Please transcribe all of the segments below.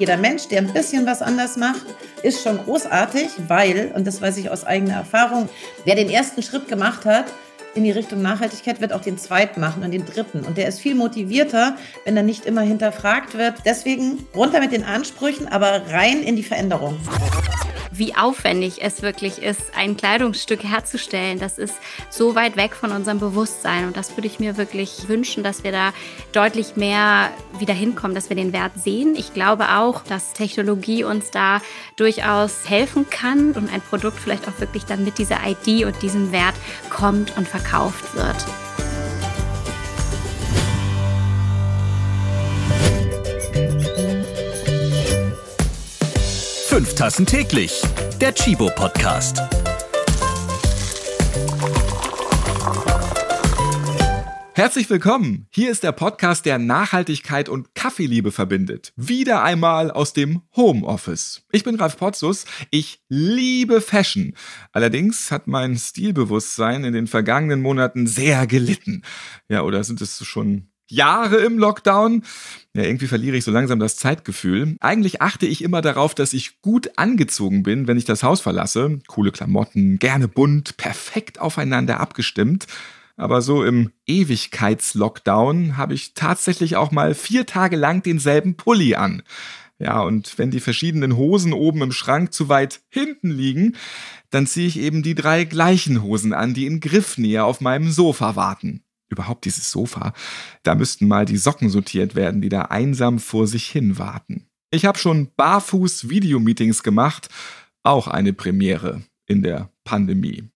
Jeder Mensch, der ein bisschen was anders macht, ist schon großartig, weil, und das weiß ich aus eigener Erfahrung, wer den ersten Schritt gemacht hat, in die Richtung Nachhaltigkeit wird auch den zweiten machen und den dritten. Und der ist viel motivierter, wenn er nicht immer hinterfragt wird. Deswegen runter mit den Ansprüchen, aber rein in die Veränderung wie aufwendig es wirklich ist, ein Kleidungsstück herzustellen. Das ist so weit weg von unserem Bewusstsein. Und das würde ich mir wirklich wünschen, dass wir da deutlich mehr wieder hinkommen, dass wir den Wert sehen. Ich glaube auch, dass Technologie uns da durchaus helfen kann und ein Produkt vielleicht auch wirklich dann mit dieser ID und diesem Wert kommt und verkauft wird. Fünf Tassen täglich. Der Chibo Podcast. Herzlich willkommen. Hier ist der Podcast, der Nachhaltigkeit und Kaffeeliebe verbindet. Wieder einmal aus dem Homeoffice. Ich bin Ralf Potzus. Ich liebe Fashion. Allerdings hat mein Stilbewusstsein in den vergangenen Monaten sehr gelitten. Ja, oder sind es schon Jahre im Lockdown. Ja, irgendwie verliere ich so langsam das Zeitgefühl. Eigentlich achte ich immer darauf, dass ich gut angezogen bin, wenn ich das Haus verlasse. Coole Klamotten, gerne bunt, perfekt aufeinander abgestimmt. Aber so im Ewigkeitslockdown habe ich tatsächlich auch mal vier Tage lang denselben Pulli an. Ja, und wenn die verschiedenen Hosen oben im Schrank zu weit hinten liegen, dann ziehe ich eben die drei gleichen Hosen an, die in Griffnähe auf meinem Sofa warten überhaupt dieses Sofa, da müssten mal die Socken sortiert werden, die da einsam vor sich hin warten. Ich habe schon barfuß Videomeetings gemacht, auch eine Premiere in der Pandemie.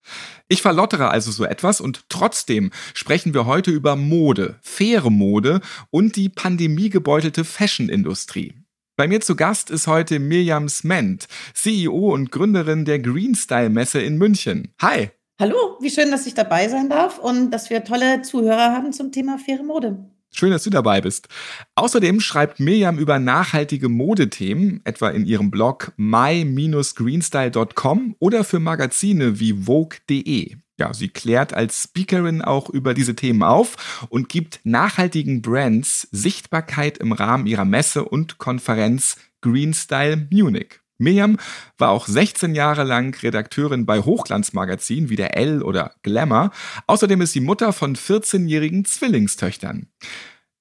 Ich verlottere also so etwas und trotzdem sprechen wir heute über Mode, faire Mode und die pandemiegebeutelte Fashion-Industrie. Bei mir zu Gast ist heute Mirjam Sment, CEO und Gründerin der Greenstyle Messe in München. Hi! Hallo, wie schön, dass ich dabei sein darf und dass wir tolle Zuhörer haben zum Thema faire Mode. Schön, dass du dabei bist. Außerdem schreibt Mirjam über nachhaltige Modethemen, etwa in ihrem Blog my-greenstyle.com oder für Magazine wie Vogue.de. Ja, sie klärt als Speakerin auch über diese Themen auf und gibt nachhaltigen Brands Sichtbarkeit im Rahmen ihrer Messe und Konferenz Greenstyle Munich. Miriam war auch 16 Jahre lang Redakteurin bei Hochglanzmagazinen wie der L oder Glamour. Außerdem ist sie Mutter von 14-jährigen Zwillingstöchtern.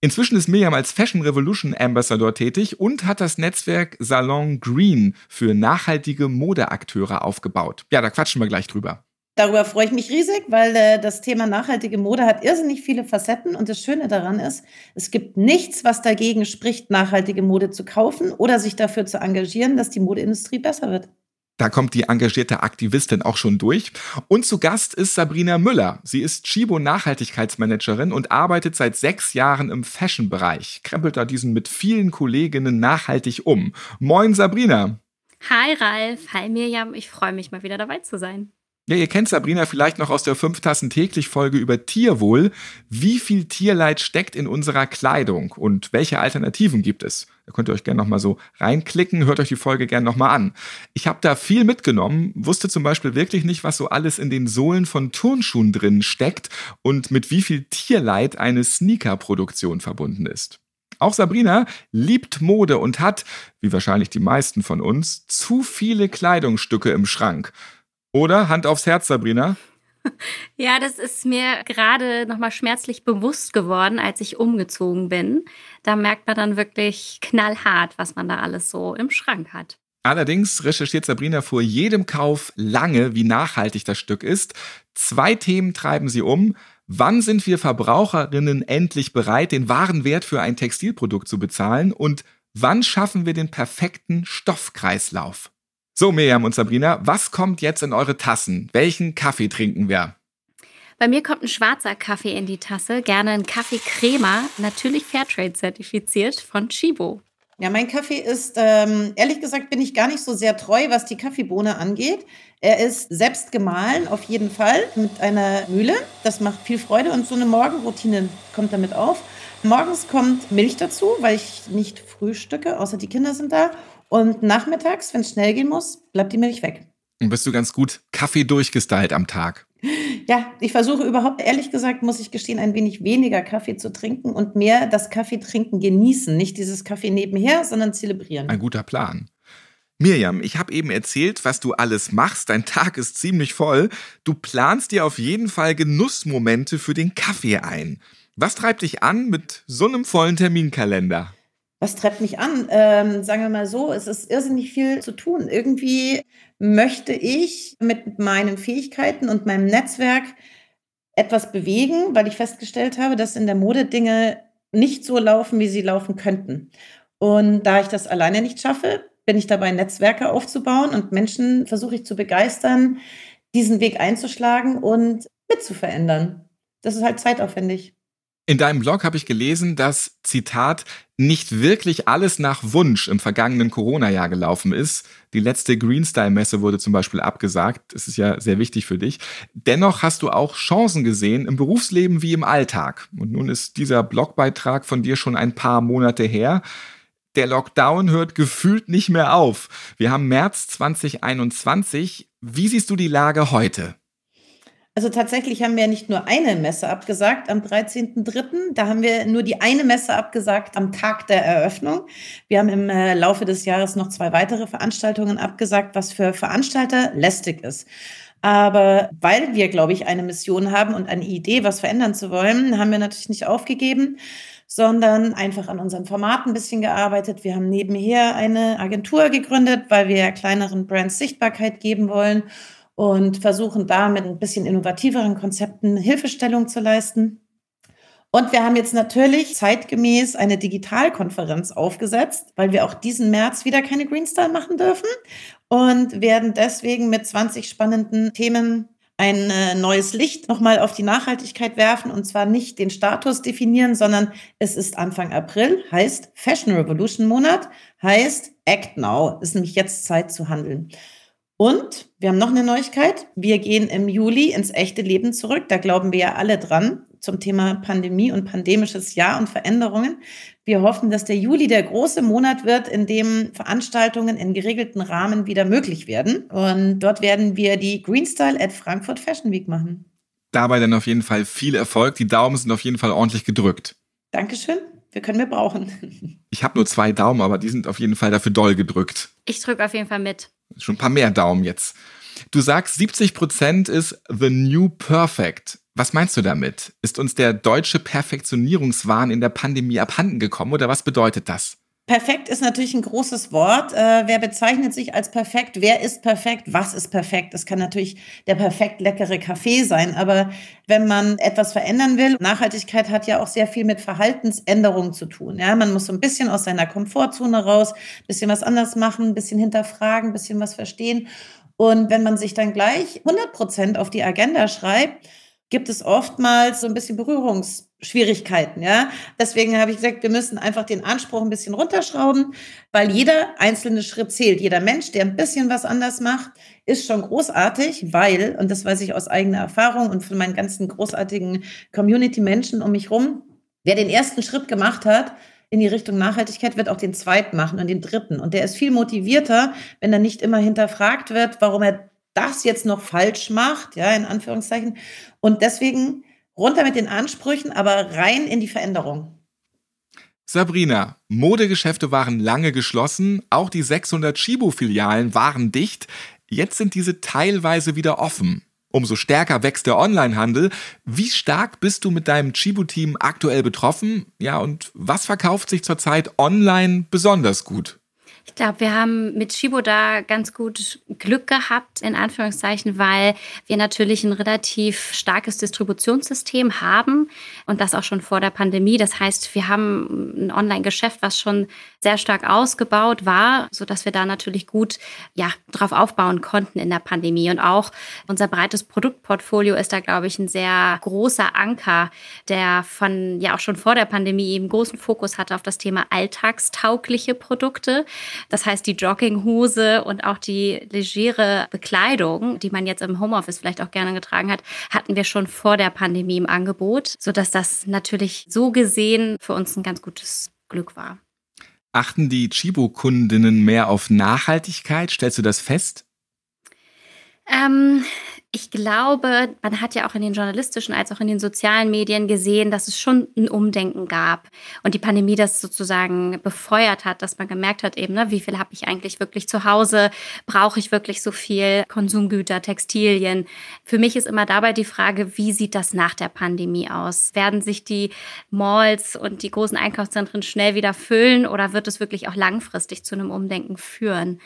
Inzwischen ist Miriam als Fashion Revolution Ambassador tätig und hat das Netzwerk Salon Green für nachhaltige Modeakteure aufgebaut. Ja, da quatschen wir gleich drüber. Darüber freue ich mich riesig, weil äh, das Thema nachhaltige Mode hat irrsinnig viele Facetten und das Schöne daran ist, es gibt nichts, was dagegen spricht, nachhaltige Mode zu kaufen oder sich dafür zu engagieren, dass die Modeindustrie besser wird. Da kommt die engagierte Aktivistin auch schon durch. Und zu Gast ist Sabrina Müller. Sie ist Chibo Nachhaltigkeitsmanagerin und arbeitet seit sechs Jahren im Fashion-Bereich. Krempelt da diesen mit vielen Kolleginnen nachhaltig um. Moin Sabrina. Hi Ralf, hi Mirjam. Ich freue mich mal wieder dabei zu sein. Ja, ihr kennt Sabrina vielleicht noch aus der 5 Tassen täglich Folge über Tierwohl. Wie viel Tierleid steckt in unserer Kleidung und welche Alternativen gibt es? Da könnt ihr euch gerne nochmal so reinklicken, hört euch die Folge gerne nochmal an. Ich habe da viel mitgenommen, wusste zum Beispiel wirklich nicht, was so alles in den Sohlen von Turnschuhen drin steckt und mit wie viel Tierleid eine Sneaker-Produktion verbunden ist. Auch Sabrina liebt Mode und hat, wie wahrscheinlich die meisten von uns, zu viele Kleidungsstücke im Schrank. Oder Hand aufs Herz, Sabrina? Ja, das ist mir gerade nochmal schmerzlich bewusst geworden, als ich umgezogen bin. Da merkt man dann wirklich knallhart, was man da alles so im Schrank hat. Allerdings recherchiert Sabrina vor jedem Kauf lange, wie nachhaltig das Stück ist. Zwei Themen treiben sie um. Wann sind wir Verbraucherinnen endlich bereit, den wahren Wert für ein Textilprodukt zu bezahlen? Und wann schaffen wir den perfekten Stoffkreislauf? So, Miriam und Sabrina, was kommt jetzt in eure Tassen? Welchen Kaffee trinken wir? Bei mir kommt ein schwarzer Kaffee in die Tasse, gerne ein Kaffee Crema, natürlich Fairtrade zertifiziert von Chibo. Ja, mein Kaffee ist, ähm, ehrlich gesagt, bin ich gar nicht so sehr treu, was die Kaffeebohne angeht. Er ist selbst gemahlen, auf jeden Fall, mit einer Mühle. Das macht viel Freude und so eine Morgenroutine kommt damit auf. Morgens kommt Milch dazu, weil ich nicht frühstücke, außer die Kinder sind da. Und nachmittags, wenn es schnell gehen muss, bleibt die Milch weg. Und bist du ganz gut Kaffee durchgestylt am Tag? Ja, ich versuche überhaupt, ehrlich gesagt, muss ich gestehen, ein wenig weniger Kaffee zu trinken und mehr das Kaffeetrinken genießen. Nicht dieses Kaffee nebenher, sondern zelebrieren. Ein guter Plan. Mirjam, ich habe eben erzählt, was du alles machst. Dein Tag ist ziemlich voll. Du planst dir auf jeden Fall Genussmomente für den Kaffee ein. Was treibt dich an mit so einem vollen Terminkalender? Was treibt mich an? Ähm, sagen wir mal so, es ist irrsinnig viel zu tun. Irgendwie möchte ich mit meinen Fähigkeiten und meinem Netzwerk etwas bewegen, weil ich festgestellt habe, dass in der Mode Dinge nicht so laufen, wie sie laufen könnten. Und da ich das alleine nicht schaffe, bin ich dabei, Netzwerke aufzubauen und Menschen versuche ich zu begeistern, diesen Weg einzuschlagen und mitzuverändern. Das ist halt zeitaufwendig. In deinem Blog habe ich gelesen, dass, Zitat, nicht wirklich alles nach Wunsch im vergangenen Corona-Jahr gelaufen ist. Die letzte Greenstyle-Messe wurde zum Beispiel abgesagt. Das ist ja sehr wichtig für dich. Dennoch hast du auch Chancen gesehen im Berufsleben wie im Alltag. Und nun ist dieser Blogbeitrag von dir schon ein paar Monate her. Der Lockdown hört gefühlt nicht mehr auf. Wir haben März 2021. Wie siehst du die Lage heute? Also tatsächlich haben wir nicht nur eine Messe abgesagt am 13.03. Da haben wir nur die eine Messe abgesagt am Tag der Eröffnung. Wir haben im äh, Laufe des Jahres noch zwei weitere Veranstaltungen abgesagt, was für Veranstalter lästig ist. Aber weil wir, glaube ich, eine Mission haben und eine Idee, was verändern zu wollen, haben wir natürlich nicht aufgegeben sondern einfach an unserem Format ein bisschen gearbeitet. Wir haben nebenher eine Agentur gegründet, weil wir kleineren Brands Sichtbarkeit geben wollen und versuchen da mit ein bisschen innovativeren Konzepten Hilfestellung zu leisten. Und wir haben jetzt natürlich zeitgemäß eine Digitalkonferenz aufgesetzt, weil wir auch diesen März wieder keine Greenstyle machen dürfen und werden deswegen mit 20 spannenden Themen ein äh, neues Licht nochmal auf die Nachhaltigkeit werfen und zwar nicht den Status definieren, sondern es ist Anfang April, heißt Fashion Revolution Monat, heißt Act Now, ist nämlich jetzt Zeit zu handeln. Und wir haben noch eine Neuigkeit. Wir gehen im Juli ins echte Leben zurück. Da glauben wir ja alle dran zum Thema Pandemie und pandemisches Jahr und Veränderungen. Wir hoffen, dass der Juli der große Monat wird, in dem Veranstaltungen in geregelten Rahmen wieder möglich werden. Und dort werden wir die Greenstyle at Frankfurt Fashion Week machen. Dabei dann auf jeden Fall viel Erfolg. Die Daumen sind auf jeden Fall ordentlich gedrückt. Dankeschön. Wir können wir brauchen. Ich habe nur zwei Daumen, aber die sind auf jeden Fall dafür doll gedrückt. Ich drücke auf jeden Fall mit. Schon ein paar mehr Daumen jetzt. Du sagst, 70 Prozent ist the new perfect. Was meinst du damit? Ist uns der deutsche Perfektionierungswahn in der Pandemie abhanden gekommen oder was bedeutet das? Perfekt ist natürlich ein großes Wort. Äh, wer bezeichnet sich als perfekt? Wer ist perfekt? Was ist perfekt? Das kann natürlich der perfekt leckere Kaffee sein. Aber wenn man etwas verändern will, Nachhaltigkeit hat ja auch sehr viel mit Verhaltensänderungen zu tun. Ja, man muss so ein bisschen aus seiner Komfortzone raus, bisschen was anders machen, ein bisschen hinterfragen, ein bisschen was verstehen. Und wenn man sich dann gleich 100 Prozent auf die Agenda schreibt, gibt es oftmals so ein bisschen Berührungsschwierigkeiten, ja. Deswegen habe ich gesagt, wir müssen einfach den Anspruch ein bisschen runterschrauben, weil jeder einzelne Schritt zählt. Jeder Mensch, der ein bisschen was anders macht, ist schon großartig, weil, und das weiß ich aus eigener Erfahrung und von meinen ganzen großartigen Community-Menschen um mich rum, wer den ersten Schritt gemacht hat, in die Richtung Nachhaltigkeit, wird auch den zweiten machen und den dritten. Und der ist viel motivierter, wenn er nicht immer hinterfragt wird, warum er das jetzt noch falsch macht, ja, in Anführungszeichen. Und deswegen runter mit den Ansprüchen, aber rein in die Veränderung. Sabrina, Modegeschäfte waren lange geschlossen, auch die 600 Chibo-Filialen waren dicht. Jetzt sind diese teilweise wieder offen. Umso stärker wächst der Onlinehandel. Wie stark bist du mit deinem Chibo-Team aktuell betroffen? Ja, und was verkauft sich zurzeit online besonders gut? Ich glaube, wir haben mit Shibo da ganz gut Glück gehabt, in Anführungszeichen, weil wir natürlich ein relativ starkes Distributionssystem haben und das auch schon vor der Pandemie. Das heißt, wir haben ein Online-Geschäft, was schon sehr stark ausgebaut war, sodass wir da natürlich gut ja, drauf aufbauen konnten in der Pandemie. Und auch unser breites Produktportfolio ist da, glaube ich, ein sehr großer Anker, der von ja auch schon vor der Pandemie eben großen Fokus hatte auf das Thema alltagstaugliche Produkte. Das heißt, die Jogginghose und auch die legere Bekleidung, die man jetzt im Homeoffice vielleicht auch gerne getragen hat, hatten wir schon vor der Pandemie im Angebot, sodass das natürlich so gesehen für uns ein ganz gutes Glück war. Achten die Chibo-Kundinnen mehr auf Nachhaltigkeit? Stellst du das fest? Ähm, Ich glaube, man hat ja auch in den journalistischen als auch in den sozialen Medien gesehen, dass es schon ein Umdenken gab und die Pandemie das sozusagen befeuert hat, dass man gemerkt hat, eben, ne, wie viel habe ich eigentlich wirklich zu Hause? Brauche ich wirklich so viel Konsumgüter, Textilien? Für mich ist immer dabei die Frage, wie sieht das nach der Pandemie aus? Werden sich die Malls und die großen Einkaufszentren schnell wieder füllen oder wird es wirklich auch langfristig zu einem Umdenken führen?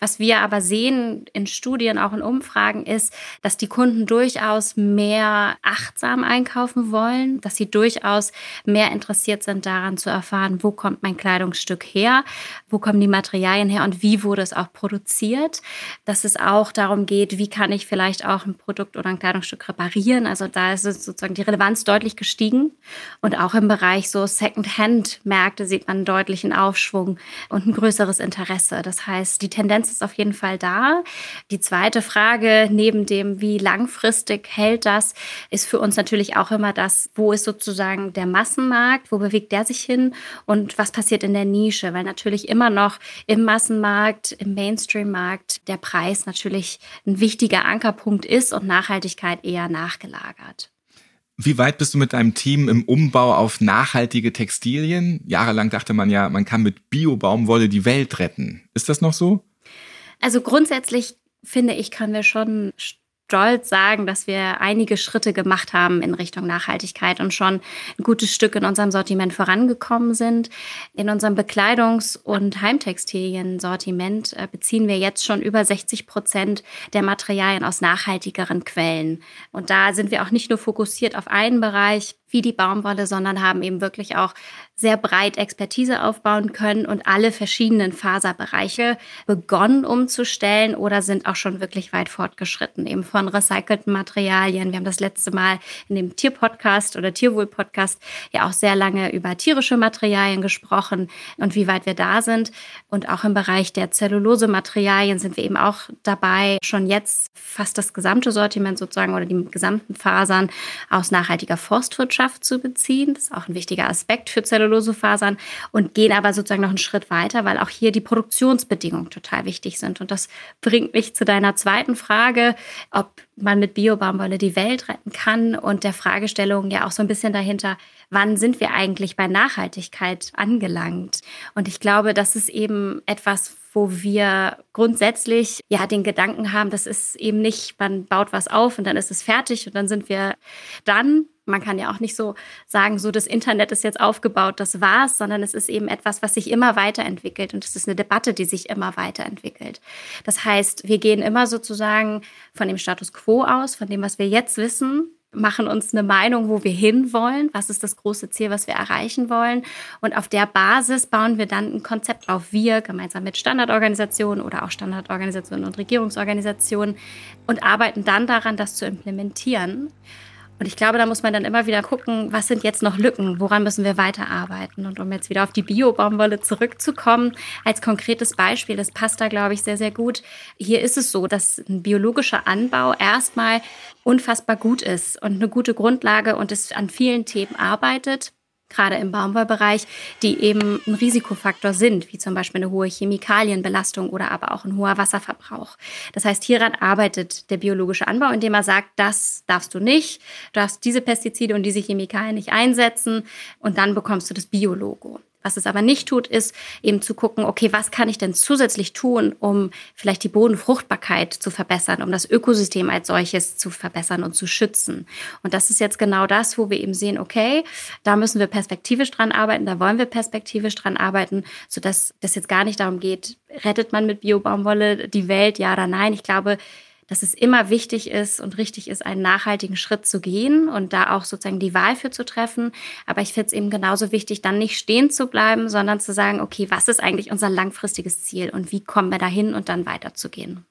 Was wir aber sehen in Studien, auch in Umfragen, ist, dass dass die Kunden durchaus mehr achtsam einkaufen wollen, dass sie durchaus mehr interessiert sind daran zu erfahren, wo kommt mein Kleidungsstück her, wo kommen die Materialien her und wie wurde es auch produziert. Dass es auch darum geht, wie kann ich vielleicht auch ein Produkt oder ein Kleidungsstück reparieren. Also da ist sozusagen die Relevanz deutlich gestiegen. Und auch im Bereich so Second-Hand-Märkte sieht man einen deutlichen Aufschwung und ein größeres Interesse. Das heißt, die Tendenz ist auf jeden Fall da. Die zweite Frage neben dem, wie langfristig hält das, ist für uns natürlich auch immer das, wo ist sozusagen der Massenmarkt, wo bewegt der sich hin und was passiert in der Nische, weil natürlich immer noch im Massenmarkt, im Mainstream-Markt der Preis natürlich ein wichtiger Ankerpunkt ist und Nachhaltigkeit eher nachgelagert. Wie weit bist du mit deinem Team im Umbau auf nachhaltige Textilien? Jahrelang dachte man ja, man kann mit Bio-Baumwolle die Welt retten. Ist das noch so? Also grundsätzlich finde ich, können wir schon stolz sagen, dass wir einige Schritte gemacht haben in Richtung Nachhaltigkeit und schon ein gutes Stück in unserem Sortiment vorangekommen sind. In unserem Bekleidungs- und Heimtextilien-Sortiment äh, beziehen wir jetzt schon über 60 Prozent der Materialien aus nachhaltigeren Quellen. Und da sind wir auch nicht nur fokussiert auf einen Bereich, wie die Baumwolle, sondern haben eben wirklich auch sehr breit Expertise aufbauen können und alle verschiedenen Faserbereiche begonnen umzustellen oder sind auch schon wirklich weit fortgeschritten, eben von recycelten Materialien. Wir haben das letzte Mal in dem Tierpodcast oder Tierwohl-Podcast ja auch sehr lange über tierische Materialien gesprochen und wie weit wir da sind. Und auch im Bereich der Zellulose-Materialien sind wir eben auch dabei, schon jetzt fast das gesamte Sortiment sozusagen oder die gesamten Fasern aus nachhaltiger Forstwirtschaft Landwirtschaft zu beziehen. Das ist auch ein wichtiger Aspekt für Zellulosefasern und gehen aber sozusagen noch einen Schritt weiter, weil auch hier die Produktionsbedingungen total wichtig sind. Und das bringt mich zu deiner zweiten Frage, ob man mit Biobaumwolle die Welt retten kann und der Fragestellung ja auch so ein bisschen dahinter, wann sind wir eigentlich bei Nachhaltigkeit angelangt? Und ich glaube, das ist eben etwas, wo wir grundsätzlich ja den Gedanken haben, das ist eben nicht, man baut was auf und dann ist es fertig und dann sind wir dann. Man kann ja auch nicht so sagen, so das Internet ist jetzt aufgebaut, das war's, sondern es ist eben etwas, was sich immer weiterentwickelt und es ist eine Debatte, die sich immer weiterentwickelt. Das heißt, wir gehen immer sozusagen von dem Status quo aus, von dem, was wir jetzt wissen, machen uns eine Meinung, wo wir hinwollen, was ist das große Ziel, was wir erreichen wollen. Und auf der Basis bauen wir dann ein Konzept auf. Wir gemeinsam mit Standardorganisationen oder auch Standardorganisationen und Regierungsorganisationen und arbeiten dann daran, das zu implementieren. Und ich glaube, da muss man dann immer wieder gucken, was sind jetzt noch Lücken, woran müssen wir weiterarbeiten. Und um jetzt wieder auf die Bio-Baumwolle zurückzukommen, als konkretes Beispiel, das passt da, glaube ich, sehr, sehr gut. Hier ist es so, dass ein biologischer Anbau erstmal unfassbar gut ist und eine gute Grundlage und es an vielen Themen arbeitet gerade im Baumwollbereich, die eben ein Risikofaktor sind, wie zum Beispiel eine hohe Chemikalienbelastung oder aber auch ein hoher Wasserverbrauch. Das heißt, hieran arbeitet der biologische Anbau, indem er sagt, das darfst du nicht, du darfst diese Pestizide und diese Chemikalien nicht einsetzen und dann bekommst du das Biologo. Was es aber nicht tut, ist eben zu gucken, okay, was kann ich denn zusätzlich tun, um vielleicht die Bodenfruchtbarkeit zu verbessern, um das Ökosystem als solches zu verbessern und zu schützen. Und das ist jetzt genau das, wo wir eben sehen, okay, da müssen wir perspektivisch dran arbeiten, da wollen wir perspektivisch dran arbeiten, sodass das jetzt gar nicht darum geht, rettet man mit Biobaumwolle die Welt, ja oder nein. Ich glaube, dass es immer wichtig ist und richtig ist, einen nachhaltigen Schritt zu gehen und da auch sozusagen die Wahl für zu treffen. Aber ich finde es eben genauso wichtig, dann nicht stehen zu bleiben, sondern zu sagen, okay, was ist eigentlich unser langfristiges Ziel und wie kommen wir dahin und dann weiterzugehen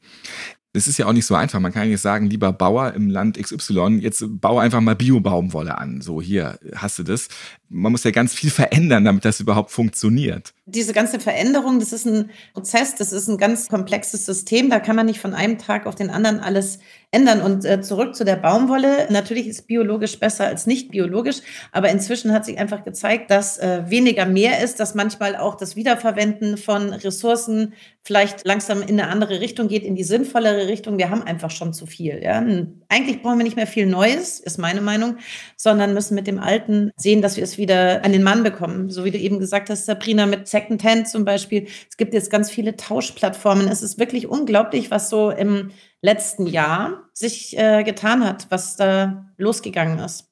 es ist ja auch nicht so einfach. Man kann nicht sagen, lieber Bauer im Land XY, jetzt baue einfach mal Bio-Baumwolle an. So, hier hast du das. Man muss ja ganz viel verändern, damit das überhaupt funktioniert. Diese ganze Veränderung, das ist ein Prozess, das ist ein ganz komplexes System. Da kann man nicht von einem Tag auf den anderen alles ändern. Und äh, zurück zu der Baumwolle. Natürlich ist biologisch besser als nicht biologisch, aber inzwischen hat sich einfach gezeigt, dass äh, weniger mehr ist, dass manchmal auch das Wiederverwenden von Ressourcen vielleicht langsam in eine andere Richtung geht, in die sinnvollere Richtung. Wir haben einfach schon zu viel. Ja? Eigentlich brauchen wir nicht mehr viel Neues, ist meine Meinung, sondern müssen mit dem Alten sehen, dass wir es wieder an den Mann bekommen. So wie du eben gesagt hast, Sabrina, mit Secondhand zum Beispiel. Es gibt jetzt ganz viele Tauschplattformen. Es ist wirklich unglaublich, was so im letzten Jahr sich äh, getan hat, was da losgegangen ist.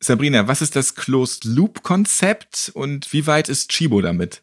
Sabrina, was ist das Closed-Loop-Konzept und wie weit ist Chibo damit?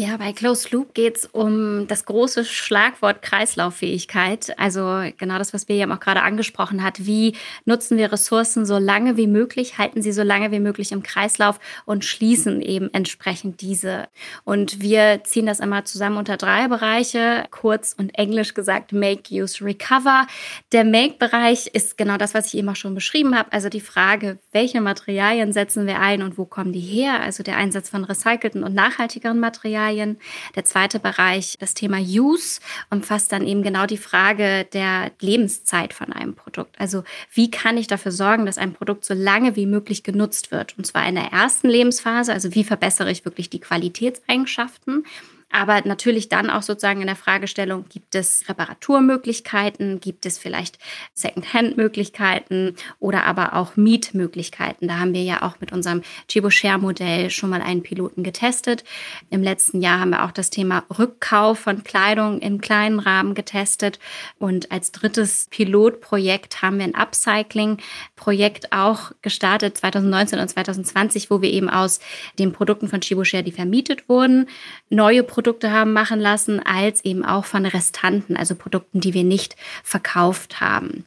Ja, bei Closed Loop geht es um das große Schlagwort Kreislauffähigkeit. Also genau das, was Miriam auch gerade angesprochen hat. Wie nutzen wir Ressourcen so lange wie möglich, halten sie so lange wie möglich im Kreislauf und schließen eben entsprechend diese. Und wir ziehen das einmal zusammen unter drei Bereiche, kurz und englisch gesagt Make, Use, Recover. Der Make-Bereich ist genau das, was ich eben auch schon beschrieben habe. Also die Frage, welche Materialien setzen wir ein und wo kommen die her? Also der Einsatz von recycelten und nachhaltigeren Materialien. Materialien. Der zweite Bereich, das Thema Use, umfasst dann eben genau die Frage der Lebenszeit von einem Produkt. Also wie kann ich dafür sorgen, dass ein Produkt so lange wie möglich genutzt wird? Und zwar in der ersten Lebensphase, also wie verbessere ich wirklich die Qualitätseigenschaften aber natürlich dann auch sozusagen in der Fragestellung, gibt es Reparaturmöglichkeiten, gibt es vielleicht Second-Hand-Möglichkeiten oder aber auch Mietmöglichkeiten. Da haben wir ja auch mit unserem Chibo-Share-Modell schon mal einen Piloten getestet. Im letzten Jahr haben wir auch das Thema Rückkauf von Kleidung im kleinen Rahmen getestet. Und als drittes Pilotprojekt haben wir ein Upcycling-Projekt auch gestartet 2019 und 2020, wo wir eben aus den Produkten von Chibo-Share, die vermietet wurden, neue Produkte Produkte haben machen lassen, als eben auch von Restanten, also Produkten, die wir nicht verkauft haben.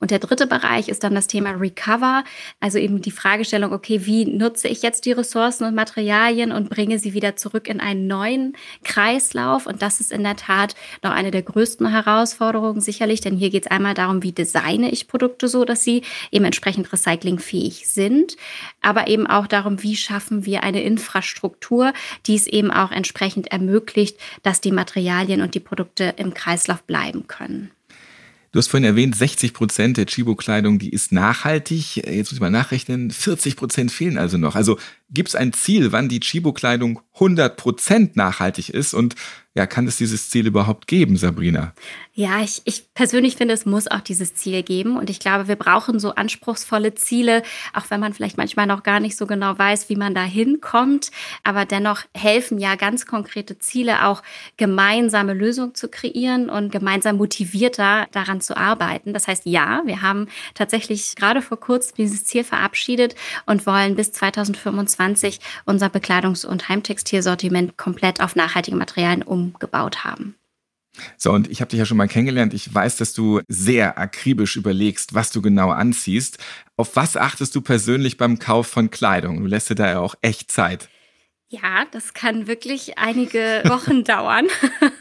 Und der dritte Bereich ist dann das Thema Recover, also eben die Fragestellung, okay, wie nutze ich jetzt die Ressourcen und Materialien und bringe sie wieder zurück in einen neuen Kreislauf? Und das ist in der Tat noch eine der größten Herausforderungen sicherlich, denn hier geht es einmal darum, wie designe ich Produkte so, dass sie eben entsprechend recyclingfähig sind, aber eben auch darum, wie schaffen wir eine Infrastruktur, die es eben auch entsprechend ermöglicht, ermöglicht, dass die Materialien und die Produkte im Kreislauf bleiben können. Du hast vorhin erwähnt, 60 Prozent der Chibo-Kleidung, die ist nachhaltig. Jetzt muss ich mal nachrechnen, 40 Prozent fehlen also noch. Also gibt es ein Ziel, wann die Chibo-Kleidung 100 Prozent nachhaltig ist? Und ja, kann es dieses Ziel überhaupt geben, Sabrina? Ja, ich, ich persönlich finde, es muss auch dieses Ziel geben. Und ich glaube, wir brauchen so anspruchsvolle Ziele, auch wenn man vielleicht manchmal noch gar nicht so genau weiß, wie man da hinkommt. Aber dennoch helfen ja ganz konkrete Ziele auch, gemeinsame Lösungen zu kreieren und gemeinsam motivierter daran zu arbeiten. Das heißt, ja, wir haben tatsächlich gerade vor kurzem dieses Ziel verabschiedet und wollen bis 2025 unser Bekleidungs- und Heimtextilsortiment komplett auf nachhaltige Materialien umgebaut haben. So, und ich habe dich ja schon mal kennengelernt. Ich weiß, dass du sehr akribisch überlegst, was du genau anziehst. Auf was achtest du persönlich beim Kauf von Kleidung? Du lässt dir da ja auch echt Zeit. Ja, das kann wirklich einige Wochen dauern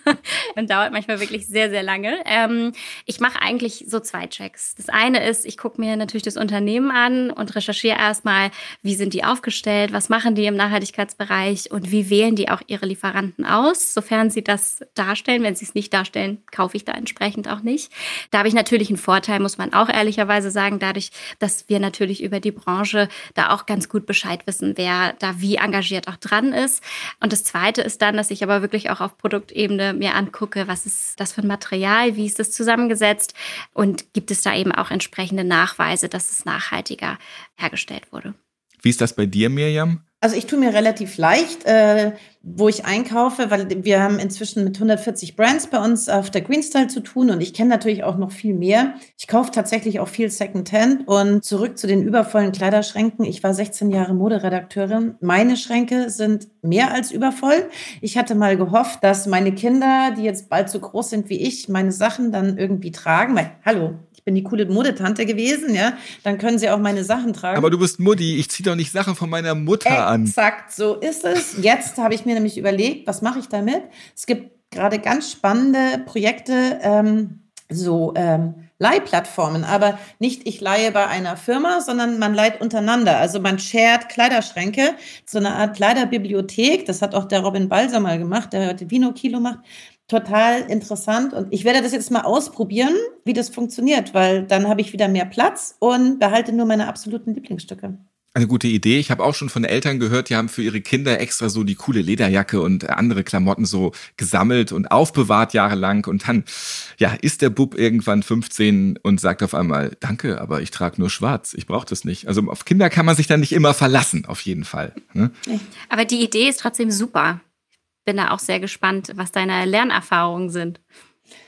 und dauert manchmal wirklich sehr, sehr lange. Ähm, ich mache eigentlich so zwei Checks. Das eine ist, ich gucke mir natürlich das Unternehmen an und recherchiere erstmal, wie sind die aufgestellt, was machen die im Nachhaltigkeitsbereich und wie wählen die auch ihre Lieferanten aus, sofern sie das darstellen. Wenn sie es nicht darstellen, kaufe ich da entsprechend auch nicht. Da habe ich natürlich einen Vorteil, muss man auch ehrlicherweise sagen, dadurch, dass wir natürlich über die Branche da auch ganz gut Bescheid wissen, wer da wie engagiert auch dran dran ist. Und das Zweite ist dann, dass ich aber wirklich auch auf Produktebene mir angucke, was ist das für ein Material, wie ist das zusammengesetzt und gibt es da eben auch entsprechende Nachweise, dass es nachhaltiger hergestellt wurde. Wie ist das bei dir, Mirjam? Also ich tue mir relativ leicht, äh, wo ich einkaufe, weil wir haben inzwischen mit 140 Brands bei uns auf der Greenstyle zu tun und ich kenne natürlich auch noch viel mehr. Ich kaufe tatsächlich auch viel Secondhand und zurück zu den übervollen Kleiderschränken. Ich war 16 Jahre Moderedakteurin. Meine Schränke sind mehr als übervoll. Ich hatte mal gehofft, dass meine Kinder, die jetzt bald so groß sind wie ich, meine Sachen dann irgendwie tragen. Weil, hallo, ich bin die coole Modetante gewesen, ja, dann können sie auch meine Sachen tragen. Aber du bist Mutti, ich ziehe doch nicht Sachen von meiner Mutter Exakt, an. Exakt, so ist es. Jetzt habe ich mir nämlich überlegt, was mache ich damit? Es gibt gerade ganz spannende Projekte. Ähm, so ähm, Leihplattformen, aber nicht ich leihe bei einer Firma, sondern man leiht untereinander. Also man shared Kleiderschränke, so eine Art Kleiderbibliothek. Das hat auch der Robin Balser mal gemacht, der heute Vino Kilo macht. Total interessant und ich werde das jetzt mal ausprobieren, wie das funktioniert, weil dann habe ich wieder mehr Platz und behalte nur meine absoluten Lieblingsstücke. Eine gute Idee. Ich habe auch schon von Eltern gehört, die haben für ihre Kinder extra so die coole Lederjacke und andere Klamotten so gesammelt und aufbewahrt jahrelang. Und dann, ja, ist der Bub irgendwann 15 und sagt auf einmal, danke, aber ich trage nur schwarz. Ich brauche das nicht. Also auf Kinder kann man sich dann nicht immer verlassen, auf jeden Fall. Ne? Aber die Idee ist trotzdem super. Bin da auch sehr gespannt, was deine Lernerfahrungen sind.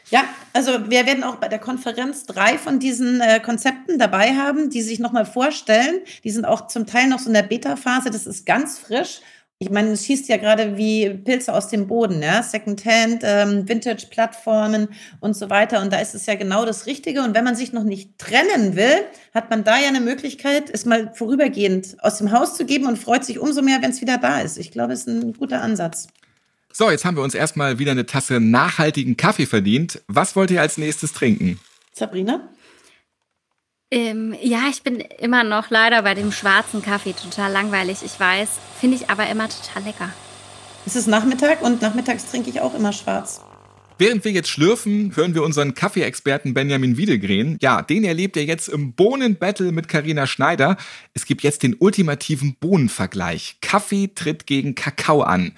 Ja, also wir werden auch bei der Konferenz drei von diesen äh, Konzepten dabei haben, die sich nochmal vorstellen. Die sind auch zum Teil noch so in der Beta-Phase. Das ist ganz frisch. Ich meine, es schießt ja gerade wie Pilze aus dem Boden, ja, Secondhand, ähm, Vintage-Plattformen und so weiter. Und da ist es ja genau das Richtige. Und wenn man sich noch nicht trennen will, hat man da ja eine Möglichkeit, es mal vorübergehend aus dem Haus zu geben und freut sich umso mehr, wenn es wieder da ist. Ich glaube, es ist ein guter Ansatz. So, jetzt haben wir uns erstmal wieder eine Tasse nachhaltigen Kaffee verdient. Was wollt ihr als nächstes trinken? Sabrina? Ähm, ja, ich bin immer noch leider bei dem schwarzen Kaffee total langweilig. Ich weiß, finde ich aber immer total lecker. Es ist Nachmittag und nachmittags trinke ich auch immer schwarz. Während wir jetzt schlürfen, hören wir unseren Kaffeeexperten Benjamin Wiedegren. Ja, den erlebt ihr jetzt im Bohnenbattle mit Karina Schneider. Es gibt jetzt den ultimativen Bohnenvergleich. Kaffee tritt gegen Kakao an.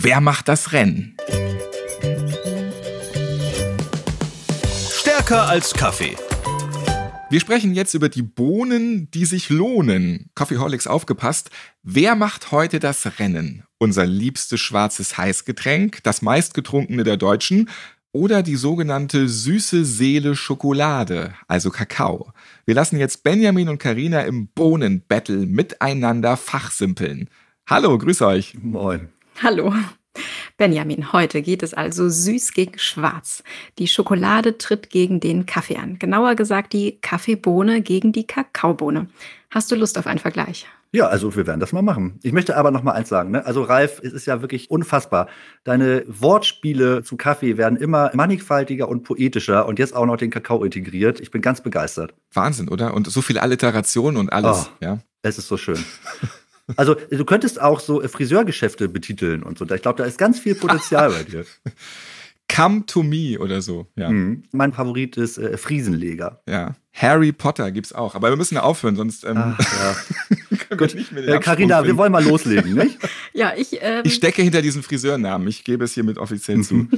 Wer macht das Rennen? Stärker als Kaffee. Wir sprechen jetzt über die Bohnen, die sich lohnen. Coffeeholics aufgepasst. Wer macht heute das Rennen? Unser liebstes schwarzes Heißgetränk, das meistgetrunkene der Deutschen oder die sogenannte süße Seele Schokolade, also Kakao. Wir lassen jetzt Benjamin und Karina im Bohnenbattle miteinander fachsimpeln. Hallo, grüß euch. Moin. Hallo. Benjamin, heute geht es also süß gegen schwarz. Die Schokolade tritt gegen den Kaffee an. Genauer gesagt die Kaffeebohne gegen die Kakaobohne. Hast du Lust auf einen Vergleich? Ja, also wir werden das mal machen. Ich möchte aber noch mal eins sagen. Ne? Also Ralf, es ist ja wirklich unfassbar. Deine Wortspiele zu Kaffee werden immer mannigfaltiger und poetischer und jetzt auch noch den Kakao integriert. Ich bin ganz begeistert. Wahnsinn, oder? Und so viel Alliteration und alles. Oh, ja. Es ist so schön. Also du könntest auch so Friseurgeschäfte betiteln und so. Ich glaube, da ist ganz viel Potenzial bei dir. Come to me oder so. Ja. Mhm. Mein Favorit ist äh, Friesenleger. Ja. Harry Potter gibt's auch. Aber wir müssen ja aufhören, sonst ähm, Ach, ja. Gut. Äh, Carina, wir wollen mal loslegen, nicht? ja, ich. Ähm, ich stecke hinter diesen Friseurnamen. Ich gebe es hiermit offiziell zu.